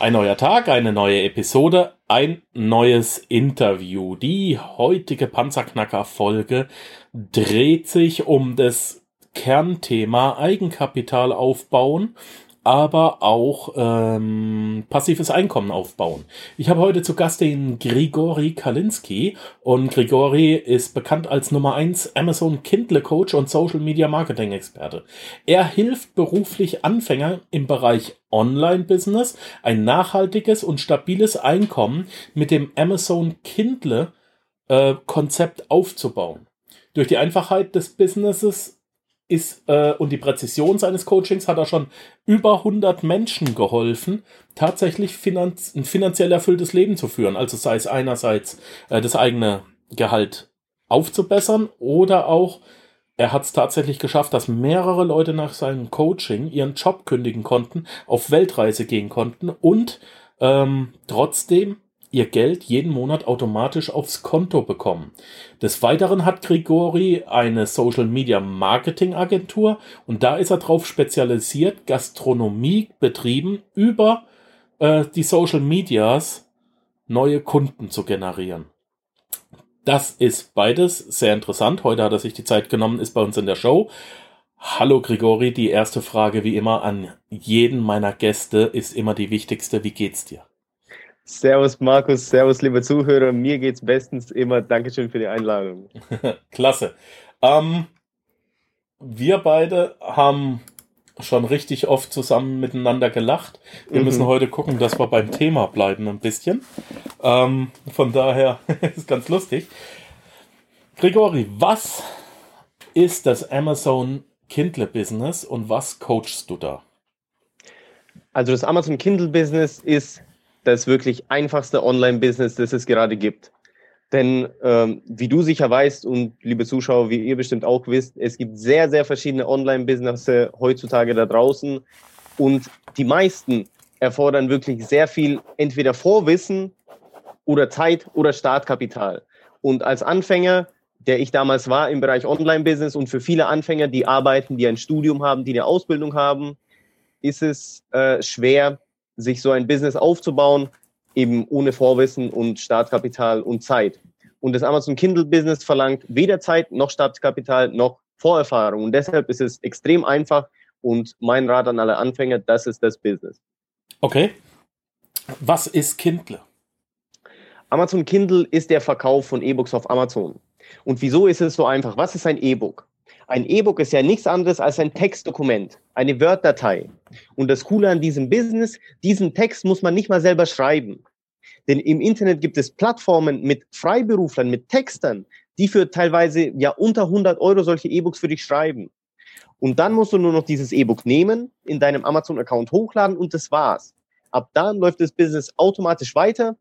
Ein neuer Tag, eine neue Episode, ein neues Interview. Die heutige Panzerknacker-Folge dreht sich um das Kernthema Eigenkapital aufbauen aber auch ähm, passives Einkommen aufbauen. Ich habe heute zu Gast den Grigori Kalinski und Grigori ist bekannt als Nummer 1 Amazon Kindle Coach und Social Media Marketing Experte. Er hilft beruflich Anfänger im Bereich Online-Business ein nachhaltiges und stabiles Einkommen mit dem Amazon Kindle äh, Konzept aufzubauen. Durch die Einfachheit des Businesses ist äh, und die Präzision seines Coachings hat er schon über 100 Menschen geholfen, tatsächlich finanz ein finanziell erfülltes Leben zu führen. Also sei es einerseits äh, das eigene Gehalt aufzubessern oder auch er hat es tatsächlich geschafft, dass mehrere Leute nach seinem Coaching ihren Job kündigen konnten, auf Weltreise gehen konnten und ähm, trotzdem ihr Geld jeden Monat automatisch aufs Konto bekommen. Des Weiteren hat Grigori eine Social Media Marketing Agentur und da ist er darauf spezialisiert, Gastronomiebetrieben über äh, die Social Medias neue Kunden zu generieren. Das ist beides sehr interessant. Heute hat er sich die Zeit genommen, ist bei uns in der Show. Hallo Grigori, die erste Frage wie immer an jeden meiner Gäste ist immer die wichtigste. Wie geht's dir? Servus Markus, Servus liebe Zuhörer, mir geht's bestens immer. Dankeschön für die Einladung. Klasse. Ähm, wir beide haben schon richtig oft zusammen miteinander gelacht. Wir mhm. müssen heute gucken, dass wir beim Thema bleiben ein bisschen. Ähm, von daher ist ganz lustig. Grigori, was ist das Amazon Kindle Business und was coachst du da? Also das Amazon Kindle Business ist das wirklich einfachste Online-Business, das es gerade gibt. Denn ähm, wie du sicher weißt und liebe Zuschauer, wie ihr bestimmt auch wisst, es gibt sehr, sehr verschiedene Online-Business heutzutage da draußen und die meisten erfordern wirklich sehr viel entweder Vorwissen oder Zeit oder Startkapital. Und als Anfänger, der ich damals war im Bereich Online-Business und für viele Anfänger, die arbeiten, die ein Studium haben, die eine Ausbildung haben, ist es äh, schwer, sich so ein Business aufzubauen, eben ohne Vorwissen und Startkapital und Zeit. Und das Amazon Kindle Business verlangt weder Zeit noch Startkapital noch Vorerfahrung. Und deshalb ist es extrem einfach und mein Rat an alle Anfänger, das ist das Business. Okay. Was ist Kindle? Amazon Kindle ist der Verkauf von E-Books auf Amazon. Und wieso ist es so einfach? Was ist ein E-Book? Ein E-Book ist ja nichts anderes als ein Textdokument, eine Word-Datei. Und das Coole an diesem Business, diesen Text muss man nicht mal selber schreiben. Denn im Internet gibt es Plattformen mit Freiberuflern, mit Textern, die für teilweise ja unter 100 Euro solche E-Books für dich schreiben. Und dann musst du nur noch dieses E-Book nehmen, in deinem Amazon-Account hochladen und das war's. Ab dann läuft das Business automatisch weiter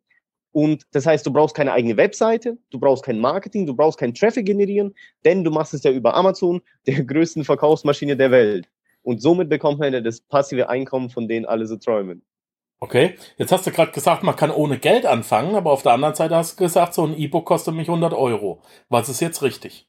und das heißt, du brauchst keine eigene Webseite, du brauchst kein Marketing, du brauchst keinen Traffic generieren, denn du machst es ja über Amazon, der größten Verkaufsmaschine der Welt. Und somit bekommt man ja das passive Einkommen, von denen alle so träumen. Okay, jetzt hast du gerade gesagt, man kann ohne Geld anfangen, aber auf der anderen Seite hast du gesagt, so ein E-Book kostet mich 100 Euro. Was ist jetzt richtig?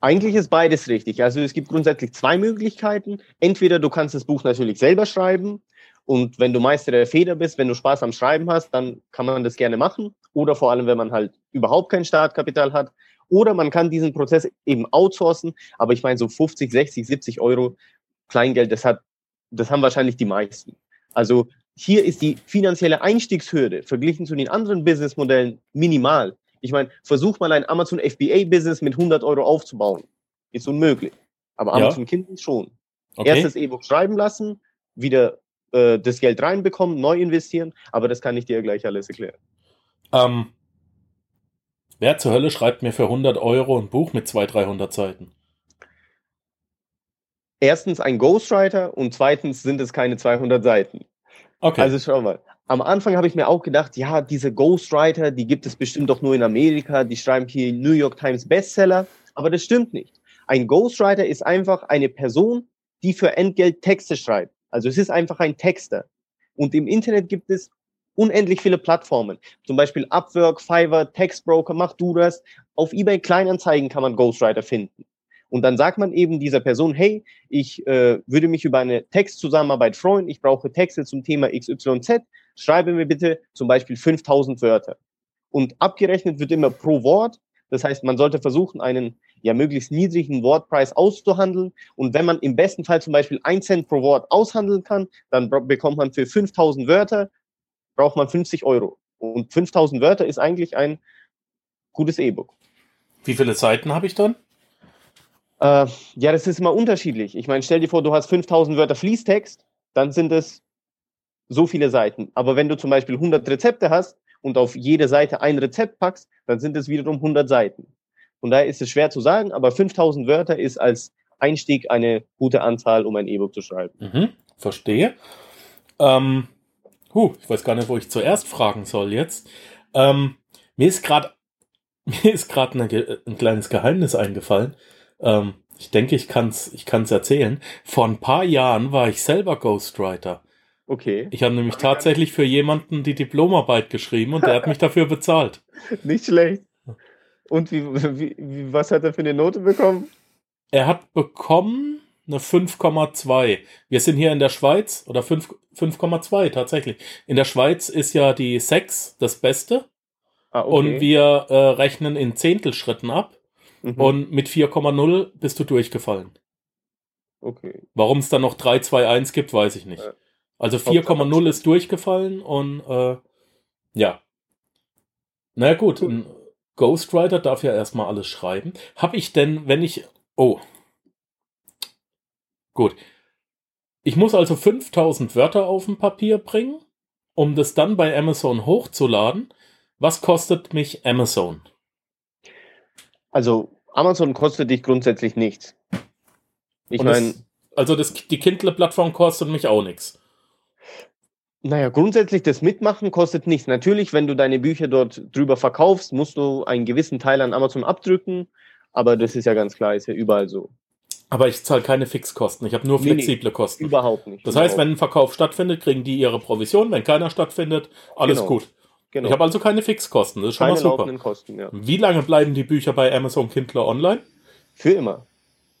Eigentlich ist beides richtig. Also es gibt grundsätzlich zwei Möglichkeiten. Entweder du kannst das Buch natürlich selber schreiben und wenn du Meister der Feder bist, wenn du Spaß am Schreiben hast, dann kann man das gerne machen. Oder vor allem, wenn man halt überhaupt kein Startkapital hat. Oder man kann diesen Prozess eben outsourcen. Aber ich meine, so 50, 60, 70 Euro Kleingeld, das hat, das haben wahrscheinlich die meisten. Also hier ist die finanzielle Einstiegshürde verglichen zu den anderen Businessmodellen minimal. Ich meine, versuch mal ein Amazon FBA-Business mit 100 Euro aufzubauen. Ist unmöglich. Aber Amazon ja. Kindle schon. Okay. Erstes E-Book schreiben lassen, wieder äh, das Geld reinbekommen, neu investieren, aber das kann ich dir gleich alles erklären. Ähm, wer zur Hölle schreibt mir für 100 Euro ein Buch mit 200, 300 Seiten? Erstens ein Ghostwriter und zweitens sind es keine 200 Seiten. Okay. Also schau mal. Am Anfang habe ich mir auch gedacht, ja, diese Ghostwriter, die gibt es bestimmt doch nur in Amerika, die schreiben hier New York Times Bestseller, aber das stimmt nicht. Ein Ghostwriter ist einfach eine Person, die für Entgelt Texte schreibt. Also es ist einfach ein Texter. Und im Internet gibt es unendlich viele Plattformen. Zum Beispiel Upwork, Fiverr, Textbroker, mach du das. Auf eBay Kleinanzeigen kann man Ghostwriter finden. Und dann sagt man eben dieser Person, hey, ich äh, würde mich über eine Textzusammenarbeit freuen, ich brauche Texte zum Thema XYZ, schreibe mir bitte zum Beispiel 5000 Wörter. Und abgerechnet wird immer pro Wort. Das heißt, man sollte versuchen, einen ja möglichst niedrigen Wortpreis auszuhandeln. Und wenn man im besten Fall zum Beispiel ein Cent pro Wort aushandeln kann, dann bekommt man für 5000 Wörter, braucht man 50 Euro. Und 5000 Wörter ist eigentlich ein gutes E-Book. Wie viele Seiten habe ich dann? Äh, ja, das ist immer unterschiedlich. Ich meine, stell dir vor, du hast 5000 Wörter Fließtext, dann sind es so viele Seiten. Aber wenn du zum Beispiel 100 Rezepte hast und auf jede Seite ein Rezept packst, dann sind es wiederum 100 Seiten. Von daher ist es schwer zu sagen, aber 5000 Wörter ist als Einstieg eine gute Anzahl, um ein E-Book zu schreiben. Mhm, verstehe. Ähm, huh, ich weiß gar nicht, wo ich zuerst fragen soll jetzt. Ähm, mir ist gerade mir ist gerade ein kleines Geheimnis eingefallen. Ähm, ich denke, ich kann es ich kann's erzählen. Vor ein paar Jahren war ich selber Ghostwriter. Okay. Ich habe nämlich tatsächlich für jemanden die Diplomarbeit geschrieben und der hat mich dafür bezahlt. Nicht schlecht. Und wie, wie, was hat er für eine Note bekommen? Er hat bekommen eine 5,2. Wir sind hier in der Schweiz oder 5,2 tatsächlich. In der Schweiz ist ja die 6 das Beste. Ah, okay. Und wir äh, rechnen in Zehntelschritten ab. Mhm. Und mit 4,0 bist du durchgefallen. Okay. Warum es dann noch 3, 2, 1 gibt, weiß ich nicht. Also 4,0 ist durchgefallen und äh, ja. Na naja, gut, ein Ghostwriter darf ja erstmal alles schreiben. Hab ich denn, wenn ich. Oh. Gut. Ich muss also 5000 Wörter auf dem Papier bringen, um das dann bei Amazon hochzuladen. Was kostet mich Amazon? Also Amazon kostet dich grundsätzlich nichts. Ich meine. Also das, die Kindle-Plattform kostet mich auch nichts. Naja, grundsätzlich das Mitmachen kostet nichts. Natürlich, wenn du deine Bücher dort drüber verkaufst, musst du einen gewissen Teil an Amazon abdrücken. Aber das ist ja ganz klar, ist ja überall so. Aber ich zahle keine Fixkosten, ich habe nur flexible nee, nee, Kosten. Überhaupt nicht. Das heißt, wenn ein Verkauf stattfindet, kriegen die ihre Provision. Wenn keiner stattfindet, alles genau. gut. Genau. Ich habe also keine Fixkosten. Das ist schon keine mal super. Kosten, ja. Wie lange bleiben die Bücher bei Amazon Kindle online? Für immer.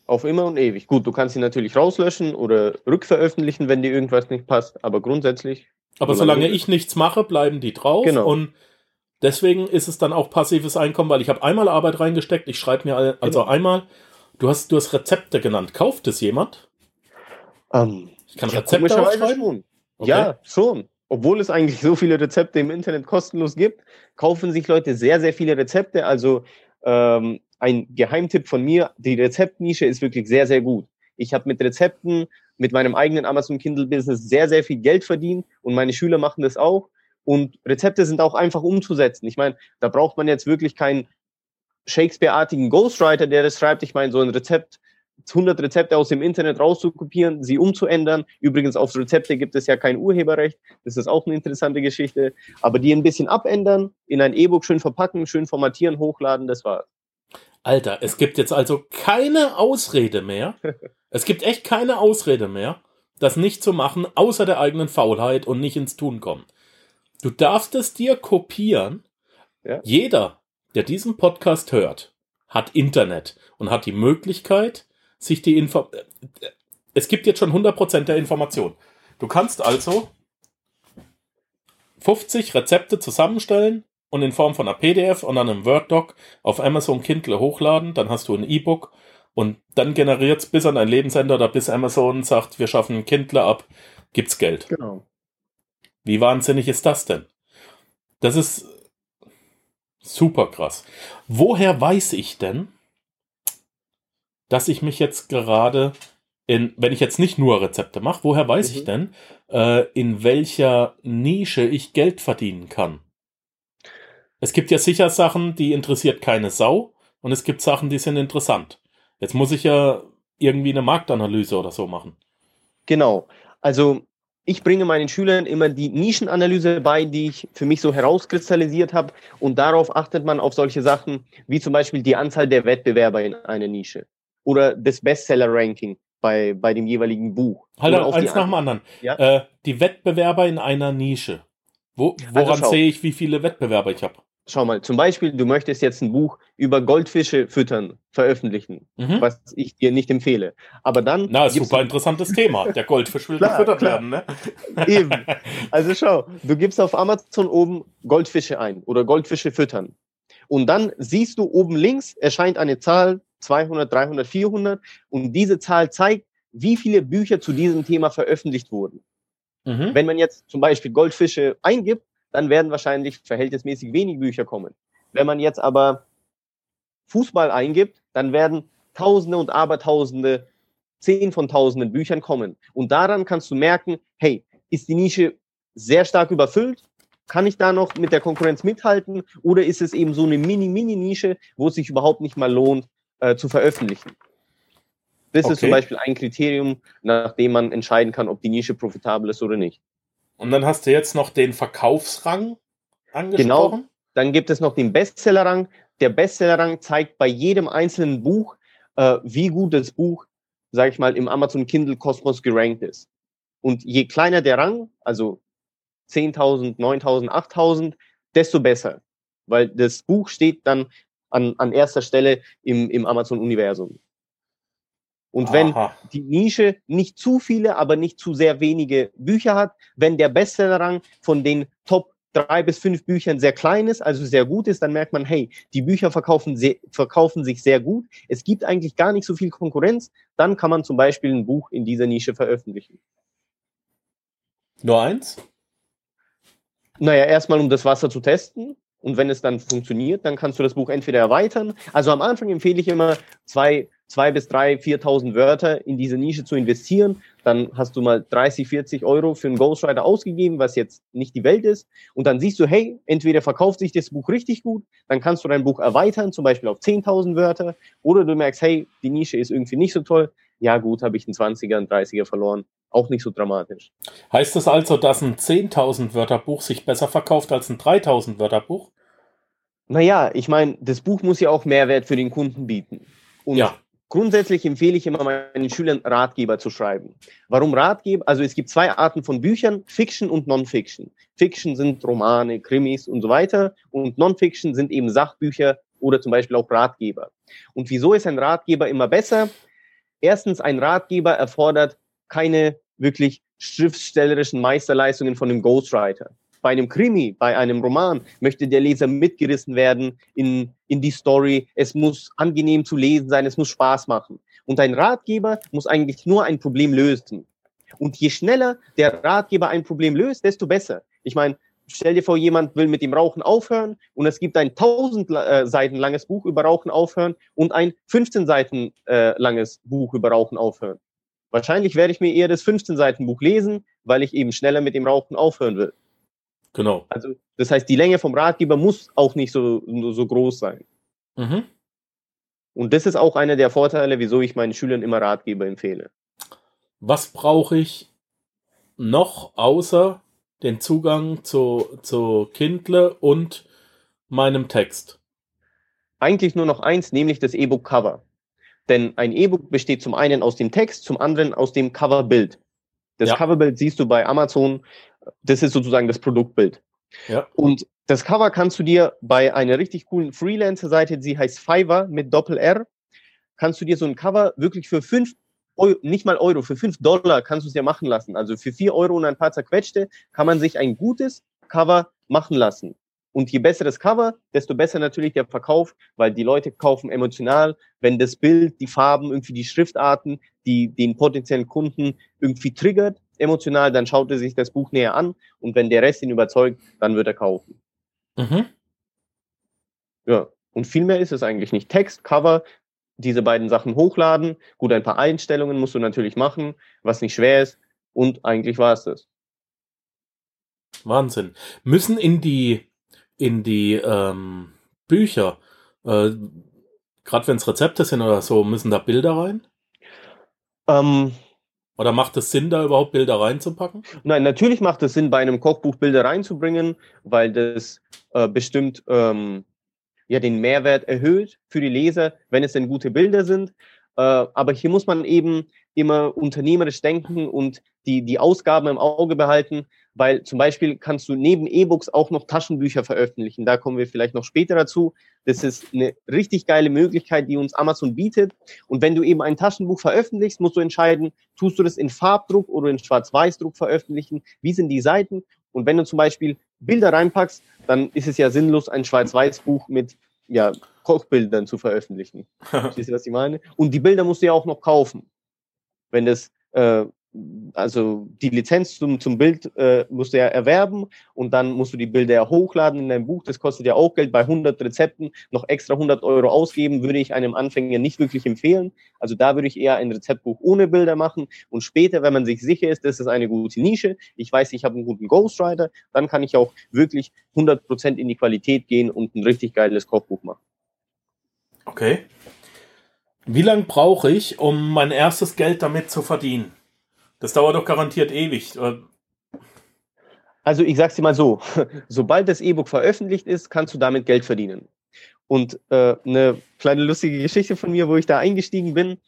Auf immer und ewig. Gut, du kannst sie natürlich rauslöschen oder rückveröffentlichen, wenn dir irgendwas nicht passt, aber grundsätzlich. Aber solange ich nichts mache, bleiben die drauf. Genau. Und deswegen ist es dann auch passives Einkommen, weil ich habe einmal Arbeit reingesteckt. Ich schreibe mir also genau. einmal. Du hast, du hast Rezepte genannt. Kauft es jemand? Ähm, ich kann ja, Rezepte aufschreiben. Okay. Ja, schon obwohl es eigentlich so viele Rezepte im Internet kostenlos gibt, kaufen sich Leute sehr, sehr viele Rezepte. Also ähm, ein Geheimtipp von mir, die Rezeptnische ist wirklich sehr, sehr gut. Ich habe mit Rezepten, mit meinem eigenen Amazon Kindle Business sehr, sehr viel Geld verdient und meine Schüler machen das auch. Und Rezepte sind auch einfach umzusetzen. Ich meine, da braucht man jetzt wirklich keinen Shakespeare-artigen Ghostwriter, der das schreibt. Ich meine, so ein Rezept 100 Rezepte aus dem Internet rauszukopieren, sie umzuändern. Übrigens, auf Rezepte gibt es ja kein Urheberrecht. Das ist auch eine interessante Geschichte. Aber die ein bisschen abändern, in ein E-Book schön verpacken, schön formatieren, hochladen, das war's. Alter, es gibt jetzt also keine Ausrede mehr. es gibt echt keine Ausrede mehr, das nicht zu machen, außer der eigenen Faulheit und nicht ins Tun kommen. Du darfst es dir kopieren. Ja. Jeder, der diesen Podcast hört, hat Internet und hat die Möglichkeit, sich die Info. Es gibt jetzt schon 100% der Information. Du kannst also 50 Rezepte zusammenstellen und in Form von einer PDF und einem Word-Doc auf Amazon Kindle hochladen. Dann hast du ein E-Book und dann generiert es bis an ein Lebensende oder bis Amazon sagt, wir schaffen ein Kindle ab, gibt's Geld. Genau. Wie wahnsinnig ist das denn? Das ist super krass. Woher weiß ich denn, dass ich mich jetzt gerade in, wenn ich jetzt nicht nur Rezepte mache, woher weiß mhm. ich denn, äh, in welcher Nische ich Geld verdienen kann? Es gibt ja sicher Sachen, die interessiert keine Sau und es gibt Sachen, die sind interessant. Jetzt muss ich ja irgendwie eine Marktanalyse oder so machen. Genau. Also ich bringe meinen Schülern immer die Nischenanalyse bei, die ich für mich so herauskristallisiert habe. Und darauf achtet man auf solche Sachen wie zum Beispiel die Anzahl der Wettbewerber in einer Nische oder das Bestseller-Ranking bei, bei dem jeweiligen Buch. Halt eins nach dem anderen. Ja? Äh, die Wettbewerber in einer Nische. Wo, woran also sehe ich, wie viele Wettbewerber ich habe? Schau mal, zum Beispiel, du möchtest jetzt ein Buch über Goldfische füttern veröffentlichen, mhm. was ich dir nicht empfehle. Aber dann. Na, super interessantes Thema. Der Goldfisch will klar, gefüttert klar. werden, ne? Eben. Also schau, du gibst auf Amazon oben Goldfische ein oder Goldfische füttern. Und dann siehst du oben links erscheint eine Zahl 200, 300, 400 und diese Zahl zeigt, wie viele Bücher zu diesem Thema veröffentlicht wurden. Mhm. Wenn man jetzt zum Beispiel Goldfische eingibt, dann werden wahrscheinlich verhältnismäßig wenig Bücher kommen. Wenn man jetzt aber Fußball eingibt, dann werden Tausende und Abertausende, zehn von Tausenden Büchern kommen. Und daran kannst du merken, hey, ist die Nische sehr stark überfüllt? Kann ich da noch mit der Konkurrenz mithalten? Oder ist es eben so eine Mini-Mini-Nische, wo es sich überhaupt nicht mal lohnt, äh, zu veröffentlichen? Das okay. ist zum Beispiel ein Kriterium, nach dem man entscheiden kann, ob die Nische profitabel ist oder nicht. Und dann hast du jetzt noch den Verkaufsrang angesprochen. Genau. Dann gibt es noch den Bestsellerrang. Der Bestsellerrang zeigt bei jedem einzelnen Buch, äh, wie gut das Buch, sage ich mal, im Amazon Kindle Kosmos gerankt ist. Und je kleiner der Rang, also 10.000, 9.000, 8.000, desto besser. Weil das Buch steht dann an, an erster Stelle im, im Amazon-Universum. Und wenn Aha. die Nische nicht zu viele, aber nicht zu sehr wenige Bücher hat, wenn der Bestsellerrang von den Top drei bis fünf Büchern sehr klein ist, also sehr gut ist, dann merkt man, hey, die Bücher verkaufen, sehr, verkaufen sich sehr gut. Es gibt eigentlich gar nicht so viel Konkurrenz. Dann kann man zum Beispiel ein Buch in dieser Nische veröffentlichen. Nur eins? Naja, erstmal um das Wasser zu testen. Und wenn es dann funktioniert, dann kannst du das Buch entweder erweitern. Also am Anfang empfehle ich immer zwei zwei bis drei, 4.000 Wörter in diese Nische zu investieren. Dann hast du mal 30, 40 Euro für einen Ghostwriter ausgegeben, was jetzt nicht die Welt ist. Und dann siehst du, hey, entweder verkauft sich das Buch richtig gut, dann kannst du dein Buch erweitern, zum Beispiel auf 10.000 Wörter. Oder du merkst, hey, die Nische ist irgendwie nicht so toll. Ja gut, habe ich einen 20er, einen 30er verloren. Auch nicht so dramatisch. Heißt das also, dass ein 10.000 Wörter Buch sich besser verkauft als ein 3.000 Wörter Buch? Naja, ich meine, das Buch muss ja auch Mehrwert für den Kunden bieten. Und ja. Grundsätzlich empfehle ich immer meinen Schülern, Ratgeber zu schreiben. Warum Ratgeber? Also es gibt zwei Arten von Büchern, Fiction und Non-Fiction. Fiction sind Romane, Krimis und so weiter und Non-Fiction sind eben Sachbücher oder zum Beispiel auch Ratgeber. Und wieso ist ein Ratgeber immer besser? Erstens, ein Ratgeber erfordert keine wirklich schriftstellerischen Meisterleistungen von einem Ghostwriter bei einem Krimi, bei einem Roman möchte der Leser mitgerissen werden in, in die Story. Es muss angenehm zu lesen sein, es muss Spaß machen. Und ein Ratgeber muss eigentlich nur ein Problem lösen. Und je schneller der Ratgeber ein Problem löst, desto besser. Ich meine, stell dir vor, jemand will mit dem Rauchen aufhören und es gibt ein 1000 äh, Seiten langes Buch über Rauchen aufhören und ein 15 Seiten äh, langes Buch über Rauchen aufhören. Wahrscheinlich werde ich mir eher das 15 Seiten Buch lesen, weil ich eben schneller mit dem Rauchen aufhören will. Genau. Also das heißt, die Länge vom Ratgeber muss auch nicht so, so groß sein. Mhm. Und das ist auch einer der Vorteile, wieso ich meinen Schülern immer Ratgeber empfehle. Was brauche ich noch außer den Zugang zu, zu Kindle und meinem Text? Eigentlich nur noch eins, nämlich das E-Book-Cover. Denn ein E-Book besteht zum einen aus dem Text, zum anderen aus dem Coverbild. Das ja. Coverbild siehst du bei Amazon das ist sozusagen das Produktbild. Ja. Und das Cover kannst du dir bei einer richtig coolen Freelancer-Seite, die heißt Fiverr mit Doppel-R, kannst du dir so ein Cover wirklich für fünf Euro, nicht mal Euro, für fünf Dollar kannst du es dir machen lassen. Also für vier Euro und ein paar zerquetschte kann man sich ein gutes Cover machen lassen. Und je besser das Cover, desto besser natürlich der Verkauf, weil die Leute kaufen emotional, wenn das Bild, die Farben, irgendwie die Schriftarten, die den potenziellen Kunden irgendwie triggert, emotional, dann schaut er sich das Buch näher an und wenn der Rest ihn überzeugt, dann wird er kaufen. Mhm. Ja, und viel mehr ist es eigentlich nicht. Text, Cover, diese beiden Sachen hochladen. Gut, ein paar Einstellungen musst du natürlich machen, was nicht schwer ist. Und eigentlich war es das. Wahnsinn. Müssen in die in die ähm, Bücher, äh, gerade wenn es Rezepte sind oder so, müssen da Bilder rein? Ähm, oder macht es Sinn, da überhaupt Bilder reinzupacken? Nein, natürlich macht es Sinn, bei einem Kochbuch Bilder reinzubringen, weil das äh, bestimmt ähm, ja den Mehrwert erhöht für die Leser, wenn es denn gute Bilder sind. Äh, aber hier muss man eben immer unternehmerisch denken und die, die Ausgaben im Auge behalten, weil zum Beispiel kannst du neben E-Books auch noch Taschenbücher veröffentlichen. Da kommen wir vielleicht noch später dazu. Das ist eine richtig geile Möglichkeit, die uns Amazon bietet. Und wenn du eben ein Taschenbuch veröffentlichst, musst du entscheiden, tust du das in Farbdruck oder in Schwarz-Weiß-Druck veröffentlichen? Wie sind die Seiten? Und wenn du zum Beispiel Bilder reinpackst, dann ist es ja sinnlos, ein Schwarz-Weiß-Buch mit ja, Kochbildern zu veröffentlichen. Verstehst du, was ich meine? Und die Bilder musst du ja auch noch kaufen. Wenn das äh, also die Lizenz zum, zum Bild äh, musst du ja erwerben und dann musst du die Bilder ja hochladen in dein Buch. Das kostet ja auch Geld. Bei 100 Rezepten noch extra 100 Euro ausgeben, würde ich einem Anfänger nicht wirklich empfehlen. Also da würde ich eher ein Rezeptbuch ohne Bilder machen und später, wenn man sich sicher ist, das ist eine gute Nische, ich weiß, ich habe einen guten Ghostwriter, dann kann ich auch wirklich 100 Prozent in die Qualität gehen und ein richtig geiles Kochbuch machen. Okay. Wie lange brauche ich, um mein erstes Geld damit zu verdienen? Das dauert doch garantiert ewig. Also ich sag's dir mal so, sobald das E-Book veröffentlicht ist, kannst du damit Geld verdienen. Und äh, eine kleine lustige Geschichte von mir, wo ich da eingestiegen bin.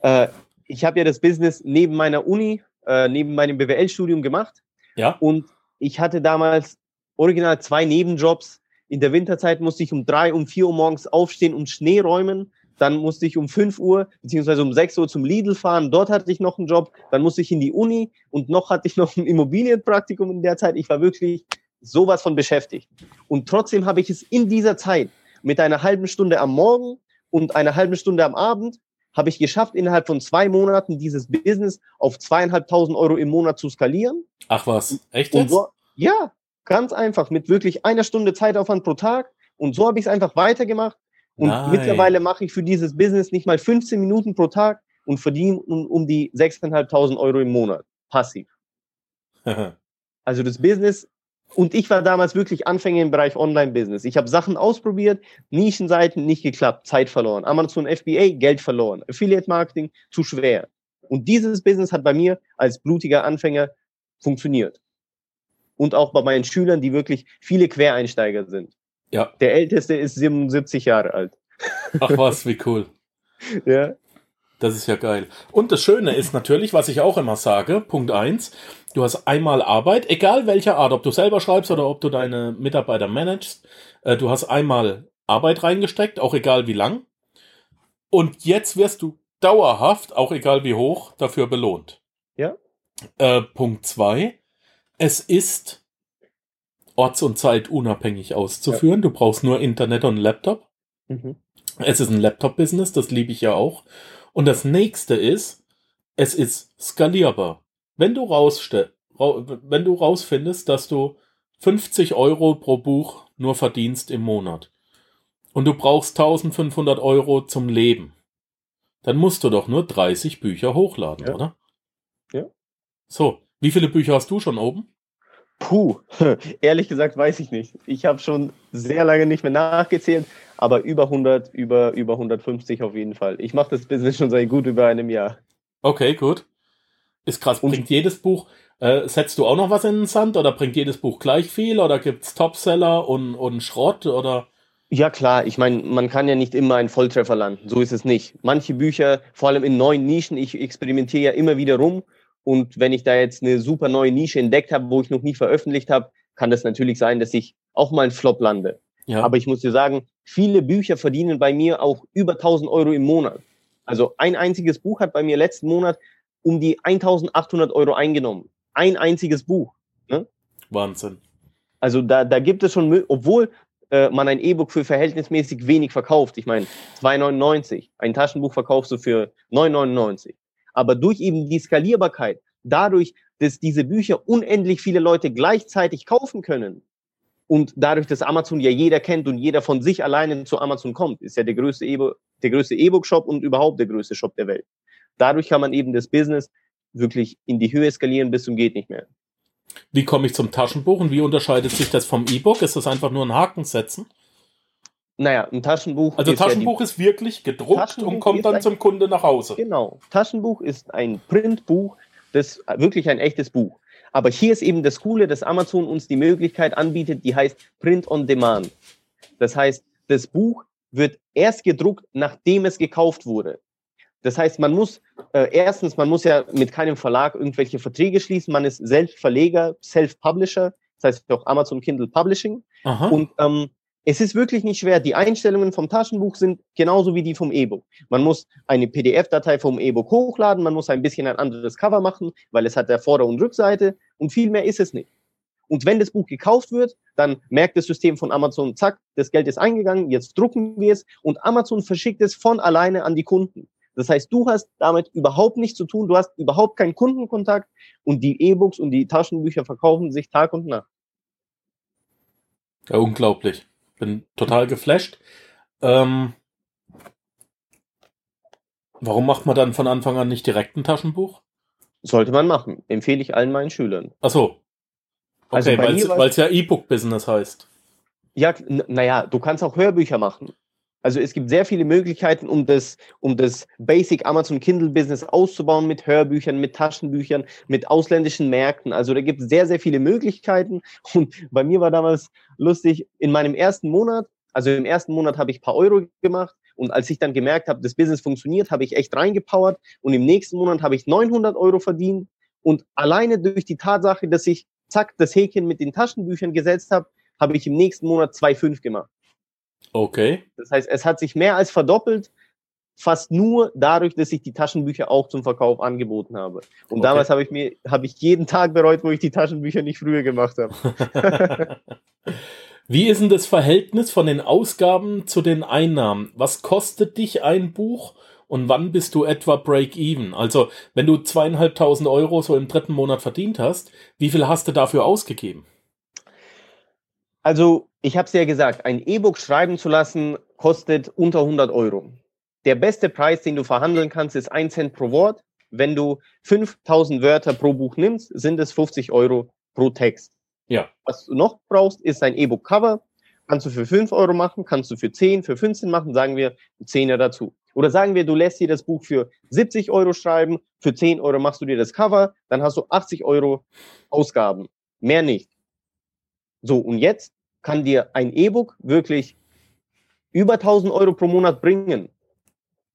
Äh, ich habe ja das Business neben meiner Uni, äh, neben meinem BWL-Studium gemacht. Ja. Und ich hatte damals original zwei Nebenjobs. In der Winterzeit musste ich um drei, um vier Uhr morgens aufstehen und Schnee räumen. Dann musste ich um 5 Uhr beziehungsweise um 6 Uhr zum Lidl fahren. Dort hatte ich noch einen Job. Dann musste ich in die Uni und noch hatte ich noch ein Immobilienpraktikum in der Zeit. Ich war wirklich sowas von beschäftigt. Und trotzdem habe ich es in dieser Zeit mit einer halben Stunde am Morgen und einer halben Stunde am Abend habe ich geschafft, innerhalb von zwei Monaten dieses Business auf zweieinhalbtausend Euro im Monat zu skalieren. Ach was, echt jetzt? So, ja, ganz einfach, mit wirklich einer Stunde Zeitaufwand pro Tag. Und so habe ich es einfach weitergemacht. Und Nein. mittlerweile mache ich für dieses Business nicht mal 15 Minuten pro Tag und verdiene um, um die 6.500 Euro im Monat. Passiv. also das Business, und ich war damals wirklich Anfänger im Bereich Online-Business. Ich habe Sachen ausprobiert, Nischenseiten nicht geklappt, Zeit verloren. Amazon FBA, Geld verloren. Affiliate-Marketing, zu schwer. Und dieses Business hat bei mir als blutiger Anfänger funktioniert. Und auch bei meinen Schülern, die wirklich viele Quereinsteiger sind. Ja. Der älteste ist 77 Jahre alt. Ach was, wie cool. ja. Das ist ja geil. Und das Schöne ist natürlich, was ich auch immer sage, Punkt eins: du hast einmal Arbeit, egal welcher Art, ob du selber schreibst oder ob du deine Mitarbeiter managst, äh, du hast einmal Arbeit reingesteckt, auch egal wie lang. Und jetzt wirst du dauerhaft, auch egal wie hoch, dafür belohnt. Ja. Äh, Punkt zwei: es ist orts- und zeitunabhängig auszuführen. Ja. Du brauchst nur Internet und Laptop. Mhm. Es ist ein Laptop-Business, das liebe ich ja auch. Und das nächste ist, es ist skalierbar. Wenn du rausste wenn du rausfindest, dass du 50 Euro pro Buch nur verdienst im Monat und du brauchst 1500 Euro zum Leben, dann musst du doch nur 30 Bücher hochladen, ja. oder? Ja. So, wie viele Bücher hast du schon oben? Puh, ehrlich gesagt weiß ich nicht. Ich habe schon sehr lange nicht mehr nachgezählt, aber über 100, über, über 150 auf jeden Fall. Ich mache das Business schon seit gut über einem Jahr. Okay, gut. Ist krass. Und bringt jedes Buch, äh, setzt du auch noch was in den Sand oder bringt jedes Buch gleich viel oder gibt's Topseller und, und Schrott oder? Ja klar, ich meine, man kann ja nicht immer einen Volltreffer landen. So ist es nicht. Manche Bücher, vor allem in neuen Nischen, ich experimentiere ja immer wieder rum und wenn ich da jetzt eine super neue Nische entdeckt habe, wo ich noch nie veröffentlicht habe, kann das natürlich sein, dass ich auch mal ein Flop lande. Ja. Aber ich muss dir sagen, viele Bücher verdienen bei mir auch über 1000 Euro im Monat. Also ein einziges Buch hat bei mir letzten Monat um die 1800 Euro eingenommen. Ein einziges Buch. Ne? Wahnsinn. Also da, da gibt es schon, obwohl äh, man ein E-Book für verhältnismäßig wenig verkauft. Ich meine, 2,99. Ein Taschenbuch verkaufst du für 9,99. Aber durch eben die Skalierbarkeit, dadurch, dass diese Bücher unendlich viele Leute gleichzeitig kaufen können und dadurch, dass Amazon ja jeder kennt und jeder von sich alleine zu Amazon kommt, ist ja der größte E-Book-Shop und überhaupt der größte Shop der Welt. Dadurch kann man eben das Business wirklich in die Höhe skalieren bis zum geht nicht mehr. Wie komme ich zum Taschenbuch und wie unterscheidet sich das vom E-Book? Ist das einfach nur ein Haken setzen? Naja, ein Taschenbuch. Also ist Taschenbuch ja ist wirklich gedruckt und kommt dann zum Kunde nach Hause. Genau. Taschenbuch ist ein Printbuch, das wirklich ein echtes Buch. Aber hier ist eben das Coole, dass Amazon uns die Möglichkeit anbietet, die heißt Print on Demand. Das heißt, das Buch wird erst gedruckt, nachdem es gekauft wurde. Das heißt, man muss äh, erstens, man muss ja mit keinem Verlag irgendwelche Verträge schließen. Man ist selbst Verleger, Self-Publisher, das heißt auch Amazon Kindle Publishing. Aha. Und ähm, es ist wirklich nicht schwer. Die Einstellungen vom Taschenbuch sind genauso wie die vom E-Book. Man muss eine PDF-Datei vom E-Book hochladen, man muss ein bisschen ein anderes Cover machen, weil es hat der Vorder- und Rückseite und viel mehr ist es nicht. Und wenn das Buch gekauft wird, dann merkt das System von Amazon, zack, das Geld ist eingegangen, jetzt drucken wir es und Amazon verschickt es von alleine an die Kunden. Das heißt, du hast damit überhaupt nichts zu tun, du hast überhaupt keinen Kundenkontakt und die E-Books und die Taschenbücher verkaufen sich Tag und Nacht. Ja, unglaublich. Bin total geflasht. Ähm, warum macht man dann von Anfang an nicht direkt ein Taschenbuch? Sollte man machen. Empfehle ich allen meinen Schülern. Ach so. Also okay, also weil es ja E-Book-Business heißt. Ja, naja, du kannst auch Hörbücher machen. Also es gibt sehr viele Möglichkeiten, um das, um das Basic Amazon Kindle Business auszubauen mit Hörbüchern, mit Taschenbüchern, mit ausländischen Märkten. Also da gibt es sehr, sehr viele Möglichkeiten. Und bei mir war damals lustig, in meinem ersten Monat, also im ersten Monat habe ich paar Euro gemacht. Und als ich dann gemerkt habe, das Business funktioniert, habe ich echt reingepowert. Und im nächsten Monat habe ich 900 Euro verdient. Und alleine durch die Tatsache, dass ich zack das Häkchen mit den Taschenbüchern gesetzt habe, habe ich im nächsten Monat 2,5 gemacht. Okay. Das heißt, es hat sich mehr als verdoppelt, fast nur dadurch, dass ich die Taschenbücher auch zum Verkauf angeboten habe. Und okay. damals habe ich mir, habe ich jeden Tag bereut, wo ich die Taschenbücher nicht früher gemacht habe. Wie ist denn das Verhältnis von den Ausgaben zu den Einnahmen? Was kostet dich ein Buch und wann bist du etwa Break-Even? Also, wenn du zweieinhalbtausend Euro so im dritten Monat verdient hast, wie viel hast du dafür ausgegeben? Also, ich habe es ja gesagt, ein E-Book schreiben zu lassen, kostet unter 100 Euro. Der beste Preis, den du verhandeln kannst, ist 1 Cent pro Wort. Wenn du 5000 Wörter pro Buch nimmst, sind es 50 Euro pro Text. Ja. Was du noch brauchst, ist ein E-Book-Cover. Kannst du für 5 Euro machen, kannst du für 10, für 15 machen, sagen wir 10er dazu. Oder sagen wir, du lässt dir das Buch für 70 Euro schreiben, für 10 Euro machst du dir das Cover, dann hast du 80 Euro Ausgaben. Mehr nicht. So, und jetzt kann dir ein E-Book wirklich über 1000 Euro pro Monat bringen.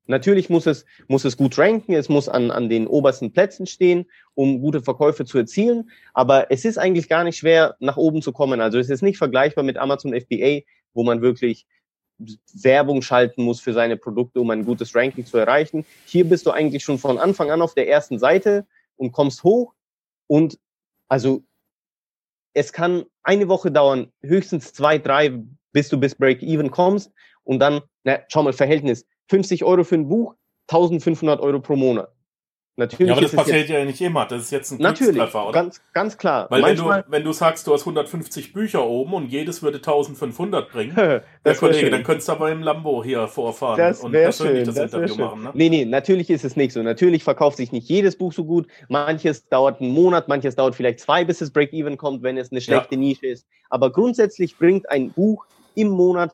Natürlich muss es, muss es gut ranken, es muss an, an den obersten Plätzen stehen, um gute Verkäufe zu erzielen. Aber es ist eigentlich gar nicht schwer, nach oben zu kommen. Also es ist nicht vergleichbar mit Amazon FBA, wo man wirklich Werbung schalten muss für seine Produkte, um ein gutes Ranking zu erreichen. Hier bist du eigentlich schon von Anfang an auf der ersten Seite und kommst hoch. Und also es kann eine Woche dauern, höchstens zwei, drei, bis du bis Break-Even kommst. Und dann, na, schau mal, Verhältnis, 50 Euro für ein Buch, 1500 Euro pro Monat. Natürlich ja, aber das passiert ja nicht immer. Das ist jetzt ein Natürlich, oder? Ganz, ganz klar. Weil Manchmal, wenn, du, wenn du sagst, du hast 150 Bücher oben und jedes würde 1500 bringen, der Kollege, schön. dann könntest du aber im Lambo hier vorfahren das und persönlich schön, das, das Interview machen. Ne? Nee, nee, natürlich ist es nicht so. Natürlich verkauft sich nicht jedes Buch so gut. Manches dauert einen Monat, manches dauert vielleicht zwei, bis es Break-Even kommt, wenn es eine schlechte ja. Nische ist. Aber grundsätzlich bringt ein Buch im Monat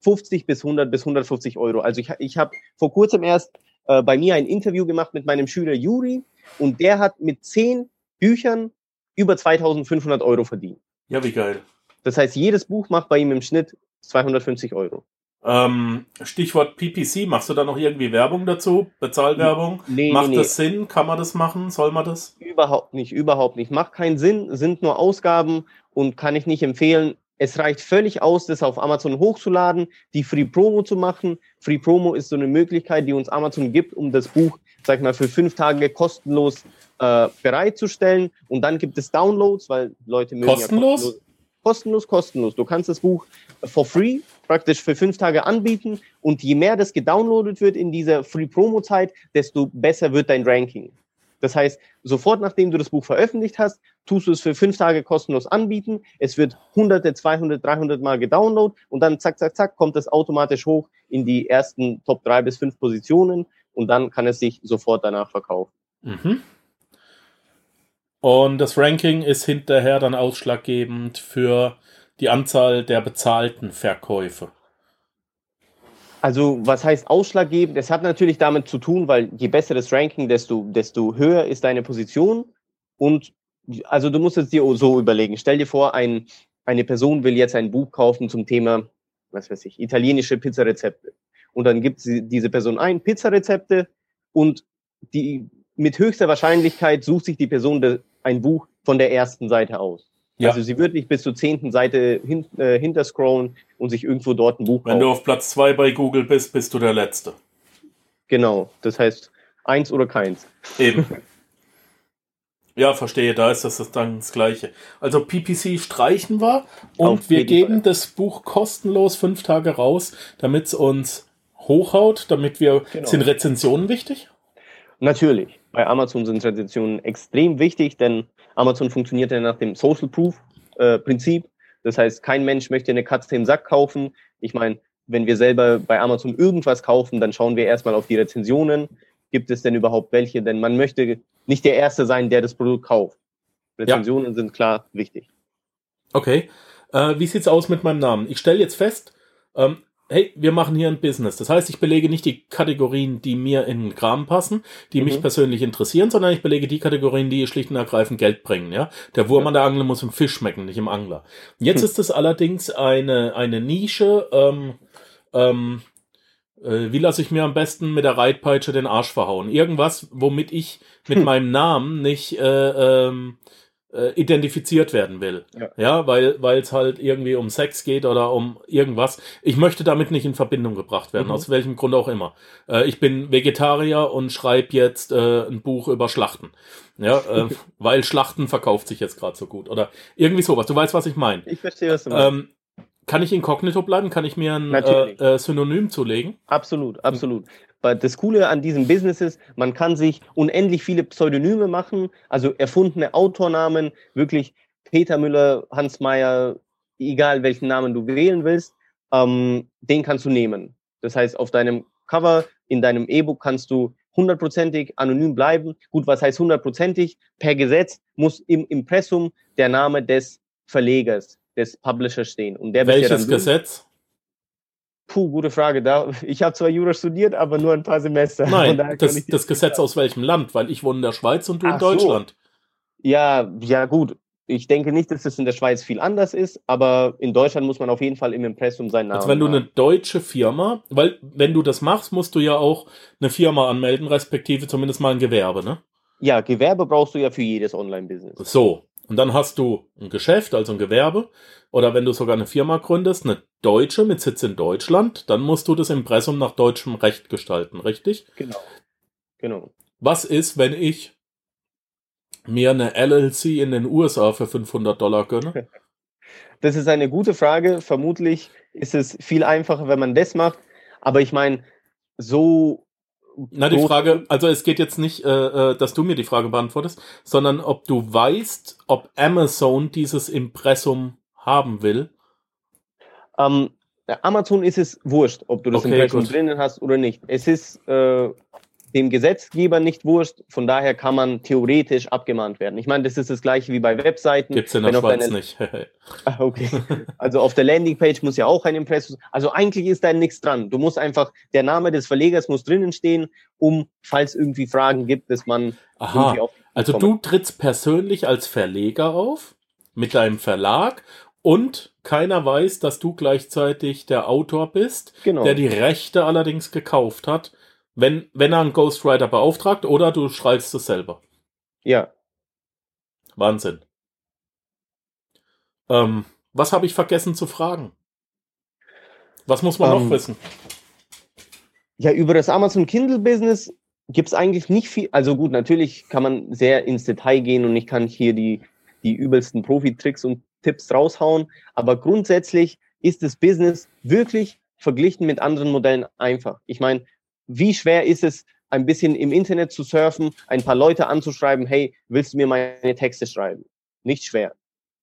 50 bis 100 bis 150 Euro. Also ich, ich habe vor kurzem erst äh, bei mir ein Interview gemacht mit meinem Schüler Juri und der hat mit zehn Büchern über 2500 Euro verdient. Ja, wie geil. Das heißt, jedes Buch macht bei ihm im Schnitt 250 Euro. Ähm, Stichwort PPC, machst du da noch irgendwie Werbung dazu? Bezahlwerbung? Nee, Macht nee, das nee. Sinn? Kann man das machen? Soll man das? Überhaupt nicht, überhaupt nicht. Macht keinen Sinn, sind nur Ausgaben und kann ich nicht empfehlen. Es reicht völlig aus, das auf Amazon hochzuladen, die Free Promo zu machen. Free Promo ist so eine Möglichkeit, die uns Amazon gibt, um das Buch, sag ich mal, für fünf Tage kostenlos äh, bereitzustellen. Und dann gibt es Downloads, weil Leute mögen kostenlos? ja kostenlos. Kostenlos, kostenlos. Du kannst das Buch for free praktisch für fünf Tage anbieten und je mehr das gedownloadet wird in dieser Free Promo Zeit, desto besser wird dein Ranking. Das heißt, sofort nachdem du das Buch veröffentlicht hast, tust du es für fünf Tage kostenlos anbieten. Es wird hunderte, 200, 300 Mal gedownloadet und dann zack, zack, zack, kommt es automatisch hoch in die ersten Top drei bis fünf Positionen und dann kann es sich sofort danach verkaufen. Mhm. Und das Ranking ist hinterher dann ausschlaggebend für die Anzahl der bezahlten Verkäufe. Also, was heißt ausschlaggebend? Es hat natürlich damit zu tun, weil je besser das Ranking, desto, desto höher ist deine Position. Und also du musst es dir so überlegen. Stell dir vor, ein, eine Person will jetzt ein Buch kaufen zum Thema, was weiß ich, italienische Pizzarezepte. Und dann gibt sie diese Person ein, Pizzarezepte, und die mit höchster Wahrscheinlichkeit sucht sich die Person ein Buch von der ersten Seite aus. Ja. Also sie wird nicht bis zur zehnten Seite hin, äh, hinterscrollen und sich irgendwo dort ein Buch Wenn kaufen. du auf Platz zwei bei Google bist, bist du der Letzte. Genau, das heißt eins oder keins. Eben. Ja, verstehe, da ist das dann das Gleiche. Also PPC streichen wir und Auf wir geben Fall. das Buch kostenlos fünf Tage raus, damit es uns hochhaut, damit wir. Genau. Sind Rezensionen wichtig? Natürlich. Bei Amazon sind Rezensionen extrem wichtig, denn Amazon funktioniert ja nach dem Social Proof äh, Prinzip. Das heißt, kein Mensch möchte eine Katze im Sack kaufen. Ich meine, wenn wir selber bei Amazon irgendwas kaufen, dann schauen wir erstmal auf die Rezensionen gibt es denn überhaupt welche? Denn man möchte nicht der Erste sein, der das Produkt kauft. Rezensionen ja. sind klar wichtig. Okay. Äh, wie sieht's aus mit meinem Namen? Ich stelle jetzt fest, ähm, hey, wir machen hier ein Business. Das heißt, ich belege nicht die Kategorien, die mir in den Kram passen, die mhm. mich persönlich interessieren, sondern ich belege die Kategorien, die schlicht und ergreifend Geld bringen. Ja, der Wurm ja. an der Angel muss im Fisch schmecken, nicht im Angler. Jetzt hm. ist es allerdings eine eine Nische. Ähm, ähm, äh, wie lasse ich mir am besten mit der Reitpeitsche den Arsch verhauen? Irgendwas, womit ich mit hm. meinem Namen nicht äh, ähm, äh, identifiziert werden will. Ja, ja weil weil es halt irgendwie um Sex geht oder um irgendwas. Ich möchte damit nicht in Verbindung gebracht werden, mhm. aus welchem Grund auch immer. Äh, ich bin Vegetarier und schreibe jetzt äh, ein Buch über Schlachten. Ja, äh, weil Schlachten verkauft sich jetzt gerade so gut. Oder irgendwie sowas. Du weißt, was ich meine. Ich verstehe, was du meinst. Ähm, kann ich inkognito bleiben? Kann ich mir ein äh, äh, Synonym zulegen? Absolut, absolut. Weil das Coole an diesem Business ist, man kann sich unendlich viele Pseudonyme machen, also erfundene Autornamen, wirklich Peter Müller, Hans Meyer, egal welchen Namen du wählen willst, ähm, den kannst du nehmen. Das heißt, auf deinem Cover, in deinem E-Book kannst du hundertprozentig anonym bleiben. Gut, was heißt hundertprozentig? Per Gesetz muss im Impressum der Name des Verlegers des Publishers stehen. Und der Welches Gesetz? Puh, gute Frage. Da, ich habe zwar Jura studiert, aber nur ein paar Semester. Nein, das, das Gesetz aus welchem Land? Weil ich wohne in der Schweiz und du Ach in Deutschland. So. Ja, ja gut. Ich denke nicht, dass es in der Schweiz viel anders ist, aber in Deutschland muss man auf jeden Fall im Impressum sein Namen. Also wenn du eine deutsche Firma, weil wenn du das machst, musst du ja auch eine Firma anmelden, respektive zumindest mal ein Gewerbe, ne? Ja, Gewerbe brauchst du ja für jedes Online-Business. So, und dann hast du ein Geschäft, also ein Gewerbe, oder wenn du sogar eine Firma gründest, eine deutsche mit Sitz in Deutschland, dann musst du das Impressum nach deutschem Recht gestalten, richtig? Genau. Genau. Was ist, wenn ich mir eine LLC in den USA für 500 Dollar gönne? Das ist eine gute Frage. Vermutlich ist es viel einfacher, wenn man das macht. Aber ich meine, so na, die Frage, also es geht jetzt nicht, äh, äh, dass du mir die Frage beantwortest, sondern ob du weißt, ob Amazon dieses Impressum haben will. Ähm, Amazon ist es wurscht, ob du das okay, Impressum gut. drinnen hast oder nicht. Es ist äh, dem Gesetzgeber nicht wurscht. Von daher kann man theoretisch abgemahnt werden. Ich meine, das ist das gleiche wie bei Webseiten. Gibt's in der Schweiz deine... nicht. ah, okay. Also auf der Landingpage muss ja auch ein Impressum. Also eigentlich ist da nichts dran. Du musst einfach, der Name des Verlegers muss drinnen stehen, um, falls irgendwie Fragen gibt, dass man Aha. Also du trittst persönlich als Verleger auf mit deinem Verlag und keiner weiß, dass du gleichzeitig der Autor bist, genau. der die Rechte allerdings gekauft hat wenn, wenn er einen Ghostwriter beauftragt oder du schreibst es selber. Ja. Wahnsinn. Ähm, was habe ich vergessen zu fragen? Was muss man ähm, noch wissen? Ja, über das Amazon Kindle Business gibt es eigentlich nicht viel. Also gut, natürlich kann man sehr ins Detail gehen und ich kann hier die, die übelsten Profi-Tricks und Tipps raushauen. Aber grundsätzlich ist das Business wirklich verglichen mit anderen Modellen einfach. Ich meine, wie schwer ist es, ein bisschen im Internet zu surfen, ein paar Leute anzuschreiben, hey, willst du mir meine Texte schreiben? Nicht schwer.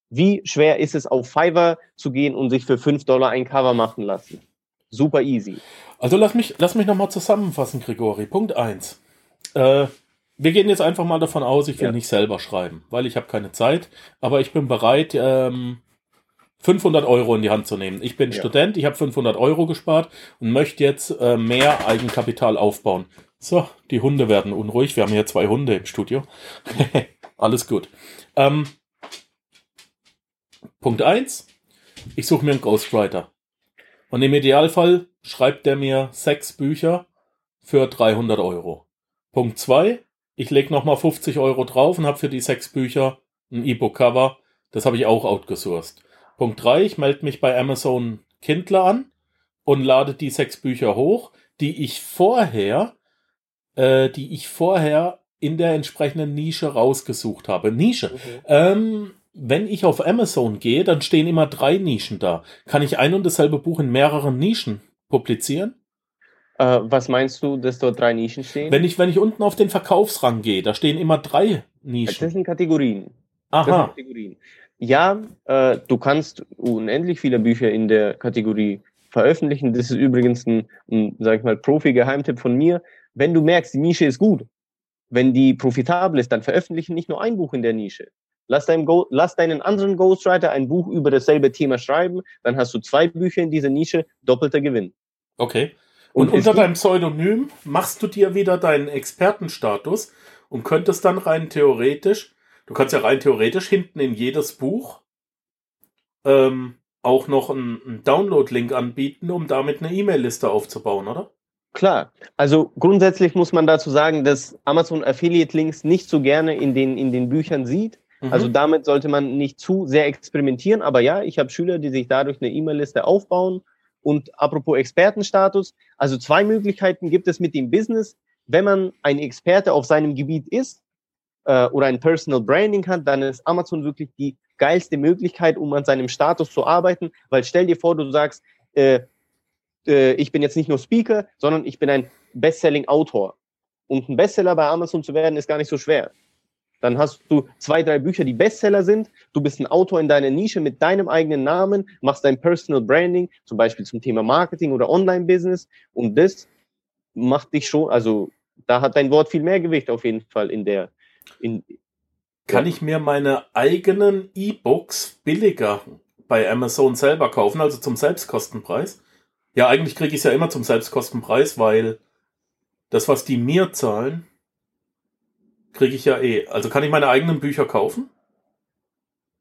Wie schwer ist es, auf Fiverr zu gehen und sich für 5 Dollar ein Cover machen lassen? Super easy. Also lass mich, lass mich nochmal zusammenfassen, Grigori. Punkt 1. Äh, wir gehen jetzt einfach mal davon aus, ich will ja. nicht selber schreiben, weil ich habe keine Zeit, aber ich bin bereit, ähm, 500 Euro in die Hand zu nehmen. Ich bin ja. Student, ich habe 500 Euro gespart und möchte jetzt äh, mehr Eigenkapital aufbauen. So, die Hunde werden unruhig. Wir haben hier zwei Hunde im Studio. Alles gut. Ähm, Punkt eins: Ich suche mir einen Ghostwriter. Und im Idealfall schreibt der mir sechs Bücher für 300 Euro. Punkt zwei, ich leg nochmal 50 Euro drauf und habe für die sechs Bücher ein E-Book-Cover. Das habe ich auch outgesourced. Punkt drei, ich melde mich bei Amazon Kindle an und lade die sechs Bücher hoch, die ich vorher, äh, die ich vorher in der entsprechenden Nische rausgesucht habe. Nische. Mhm. Ähm, wenn ich auf Amazon gehe, dann stehen immer drei Nischen da. Kann ich ein und dasselbe Buch in mehreren Nischen publizieren? Äh, was meinst du, dass dort drei Nischen stehen? Wenn ich, wenn ich unten auf den Verkaufsrang gehe, da stehen immer drei Nischen. das sind Kategorien. Das sind Aha. Kategorien. Ja, äh, du kannst unendlich viele Bücher in der Kategorie veröffentlichen. Das ist übrigens ein, ein sag ich mal, Profi-Geheimtipp von mir. Wenn du merkst, die Nische ist gut, wenn die profitabel ist, dann veröffentliche nicht nur ein Buch in der Nische. Lass, deinem Go lass deinen anderen Ghostwriter ein Buch über dasselbe Thema schreiben, dann hast du zwei Bücher in dieser Nische, doppelter Gewinn. Okay. Und, Und unter deinem Pseudonym machst du dir wieder deinen Expertenstatus und könntest dann rein theoretisch, du kannst ja rein theoretisch hinten in jedes Buch ähm, auch noch einen, einen Download-Link anbieten, um damit eine E-Mail-Liste aufzubauen, oder? Klar, also grundsätzlich muss man dazu sagen, dass Amazon Affiliate Links nicht so gerne in den, in den Büchern sieht. Mhm. Also damit sollte man nicht zu sehr experimentieren. Aber ja, ich habe Schüler, die sich dadurch eine E-Mail-Liste aufbauen. Und apropos Expertenstatus, also zwei Möglichkeiten gibt es mit dem Business. Wenn man ein Experte auf seinem Gebiet ist äh, oder ein Personal Branding hat, dann ist Amazon wirklich die geilste Möglichkeit, um an seinem Status zu arbeiten. Weil stell dir vor, du sagst, äh, äh, ich bin jetzt nicht nur Speaker, sondern ich bin ein Bestselling-Autor. Und ein Bestseller bei Amazon zu werden, ist gar nicht so schwer. Dann hast du zwei, drei Bücher, die Bestseller sind. Du bist ein Autor in deiner Nische mit deinem eigenen Namen, machst dein Personal Branding, zum Beispiel zum Thema Marketing oder Online-Business. Und das macht dich schon, also da hat dein Wort viel mehr Gewicht auf jeden Fall in der, in, Kann ich mir meine eigenen E-Books billiger bei Amazon selber kaufen, also zum Selbstkostenpreis? Ja, eigentlich kriege ich es ja immer zum Selbstkostenpreis, weil das, was die mir zahlen, kriege ich ja eh. Also kann ich meine eigenen Bücher kaufen?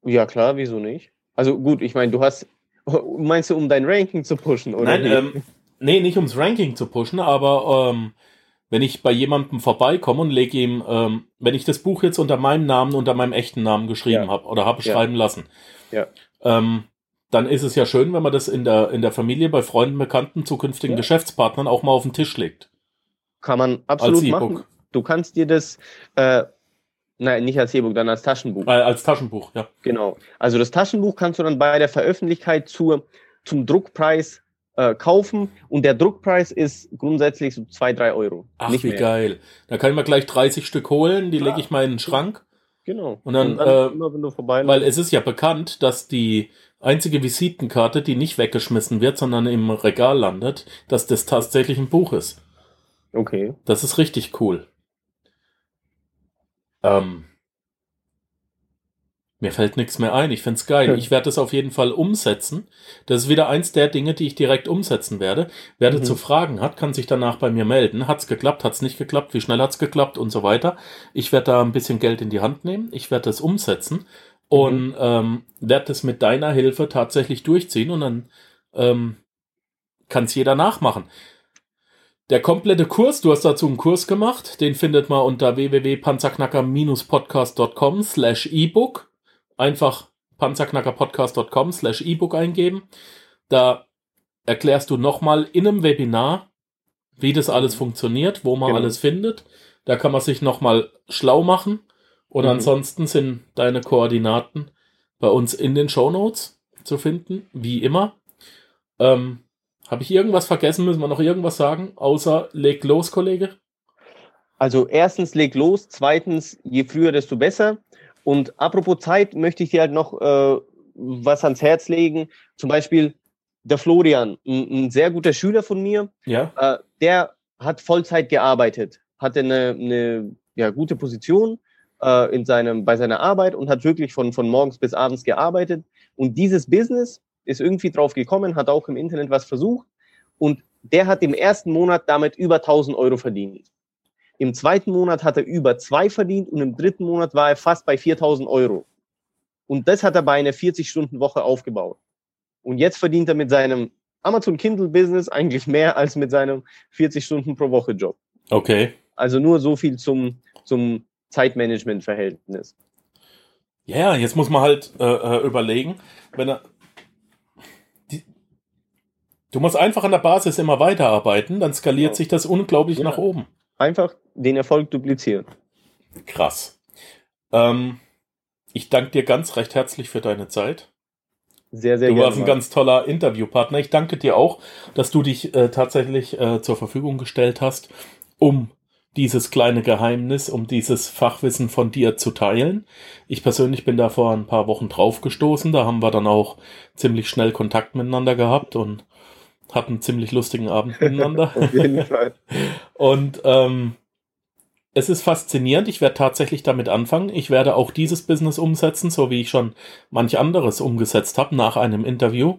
ja klar, wieso nicht? Also gut, ich meine, du hast, meinst du, um dein Ranking zu pushen, oder? Nein, ähm, nee, nicht ums Ranking zu pushen, aber ähm, wenn ich bei jemandem vorbeikomme und lege ihm, ähm, wenn ich das Buch jetzt unter meinem Namen, unter meinem echten Namen geschrieben Ja. habe oder habe Ja. schreiben lassen, Ja. ähm, dann ist es ja schön, wenn man das in der, in der Familie, bei Freunden, Bekannten, zukünftigen. Geschäftspartnern auch mal auf den Tisch legt. Kann man absolut E-Book. machen. Du kannst dir das, äh, nein, nicht als E-Book, dann als Taschenbuch. Äh, als Taschenbuch, ja. Genau. Also das Taschenbuch kannst du dann bei der Veröffentlichkeit zur, zum Druckpreis äh, kaufen und der Druckpreis ist grundsätzlich so zwei, drei Euro. Ach, Nicht wie mehr. geil. Da kann ich mir gleich 30 Stück holen, die Klar. lege ich mal in den Schrank. Genau. Und dann, äh, immer wenn du vorbei Weil es ist ja bekannt, dass die einzige Visitenkarte, die nicht weggeschmissen wird, sondern im Regal landet, dass das tatsächlich ein Buch ist. Okay. Das ist richtig cool. Ähm, mir fällt nichts mehr ein. Ich find's geil. Ich werde es auf jeden Fall umsetzen. Das ist wieder eins der Dinge, die ich direkt umsetzen werde. Wer Mhm. dazu Fragen hat, kann sich danach bei mir melden. Hat's geklappt, hat's nicht geklappt, wie schnell hat's geklappt und so weiter. Ich werde da ein bisschen Geld in die Hand nehmen. Ich werde das umsetzen und ähm, werde das mit deiner Hilfe tatsächlich durchziehen und dann ähm, kann es jeder nachmachen. Der komplette Kurs, du hast dazu einen Kurs gemacht, den findet man unter www.panzerknacker-podcast.com slash ebook. Einfach panzerknackerpodcast.com slash ebook eingeben. Da erklärst du nochmal in einem Webinar, wie das alles funktioniert, wo man Genau. alles findet. Da kann man sich nochmal schlau machen. Und Mhm. ansonsten sind deine Koordinaten bei uns in den Show Notes zu finden, wie immer. Ähm, Habe ich irgendwas vergessen? Müssen wir noch irgendwas sagen? Außer leg los, Kollege. Also erstens leg los, zweitens je früher, desto besser. Und apropos Zeit möchte ich dir halt noch äh, was ans Herz legen. Zum Beispiel der Florian, ein, ein sehr guter Schüler von mir, Ja. äh, der hat Vollzeit gearbeitet, hatte eine, eine ja, gute Position äh, in seinem, bei seiner Arbeit und hat wirklich von, von morgens bis abends gearbeitet. Und dieses Business ist irgendwie drauf gekommen, hat auch im Internet was versucht und der hat im ersten Monat damit über 1000 Euro verdient. Im zweiten Monat hat er über zwei verdient und im dritten Monat war er fast bei 4000 Euro. Und das hat er bei einer 40-Stunden-Woche aufgebaut. Und jetzt verdient er mit seinem Amazon Kindle Business eigentlich mehr als mit seinem 40 Stunden pro Woche Job. Okay. Also nur so viel zum, zum Zeitmanagement-Verhältnis. Ja, jetzt muss man halt äh, äh, überlegen, wenn er. Die, du musst einfach an der Basis immer weiterarbeiten, dann skaliert Genau. sich das unglaublich Ja. nach oben. Einfach den Erfolg duplizieren. Krass. Ähm, ich danke dir ganz recht herzlich für deine Zeit. Sehr, sehr du gerne. warst ein ganz toller Interviewpartner. Ich danke dir auch, dass du dich äh, tatsächlich äh, zur Verfügung gestellt hast, um dieses kleine Geheimnis, um dieses Fachwissen von dir zu teilen. Ich persönlich bin da vor ein paar Wochen draufgestoßen. Da haben wir dann auch ziemlich schnell Kontakt miteinander gehabt und hatten einen ziemlich lustigen Abend miteinander. Auf jeden Fall. Und ähm, es ist faszinierend. Ich werde tatsächlich damit anfangen. Ich werde auch dieses Business umsetzen, so wie ich schon manch anderes umgesetzt habe nach einem Interview.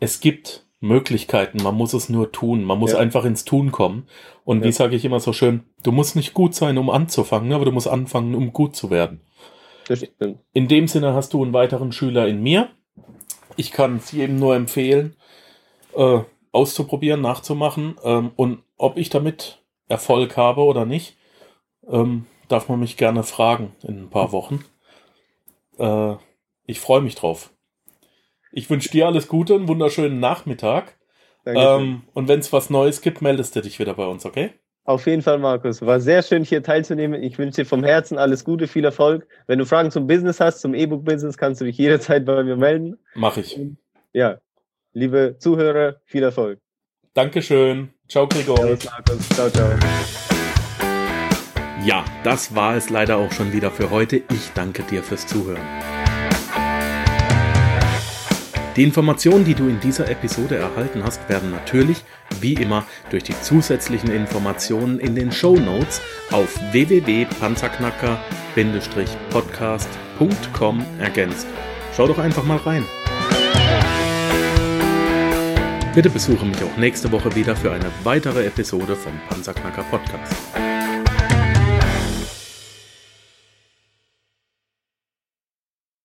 Es gibt Möglichkeiten, man muss es nur tun. Man muss Ja. einfach ins Tun kommen. Und wie Ja. sage ich immer so schön, du musst nicht gut sein, um anzufangen, aber du musst anfangen, um gut zu werden. In dem Sinne hast du einen weiteren Schüler in mir. Ich kann es jedem nur empfehlen, äh, auszuprobieren, nachzumachen. Ähm, und ob ich damit Erfolg habe oder nicht, ähm, darf man mich gerne fragen in ein paar Wochen. Äh, ich freue mich drauf. Ich wünsche dir alles Gute, einen wunderschönen Nachmittag. Ähm, und wenn es was Neues gibt, meldest du dich wieder bei uns, okay? Auf jeden Fall, Markus. War sehr schön, hier teilzunehmen. Ich wünsche dir vom Herzen alles Gute, viel Erfolg. Wenn du Fragen zum Business hast, zum E-Book-Business, kannst du dich jederzeit bei mir melden. Mach ich. Ja, liebe Zuhörer, viel Erfolg. Dankeschön. Ciao, Gregor. Servus, Markus. Ciao, ciao. Ja, das war es leider auch schon wieder für heute. Ich danke dir fürs Zuhören. Die Informationen, die du in dieser Episode erhalten hast, werden natürlich, wie immer, durch die zusätzlichen Informationen in den Show Notes auf www.panzerknacker-podcast.com ergänzt. Schau doch einfach mal rein. Bitte besuche mich auch nächste Woche wieder für eine weitere Episode vom Panzerknacker Podcast.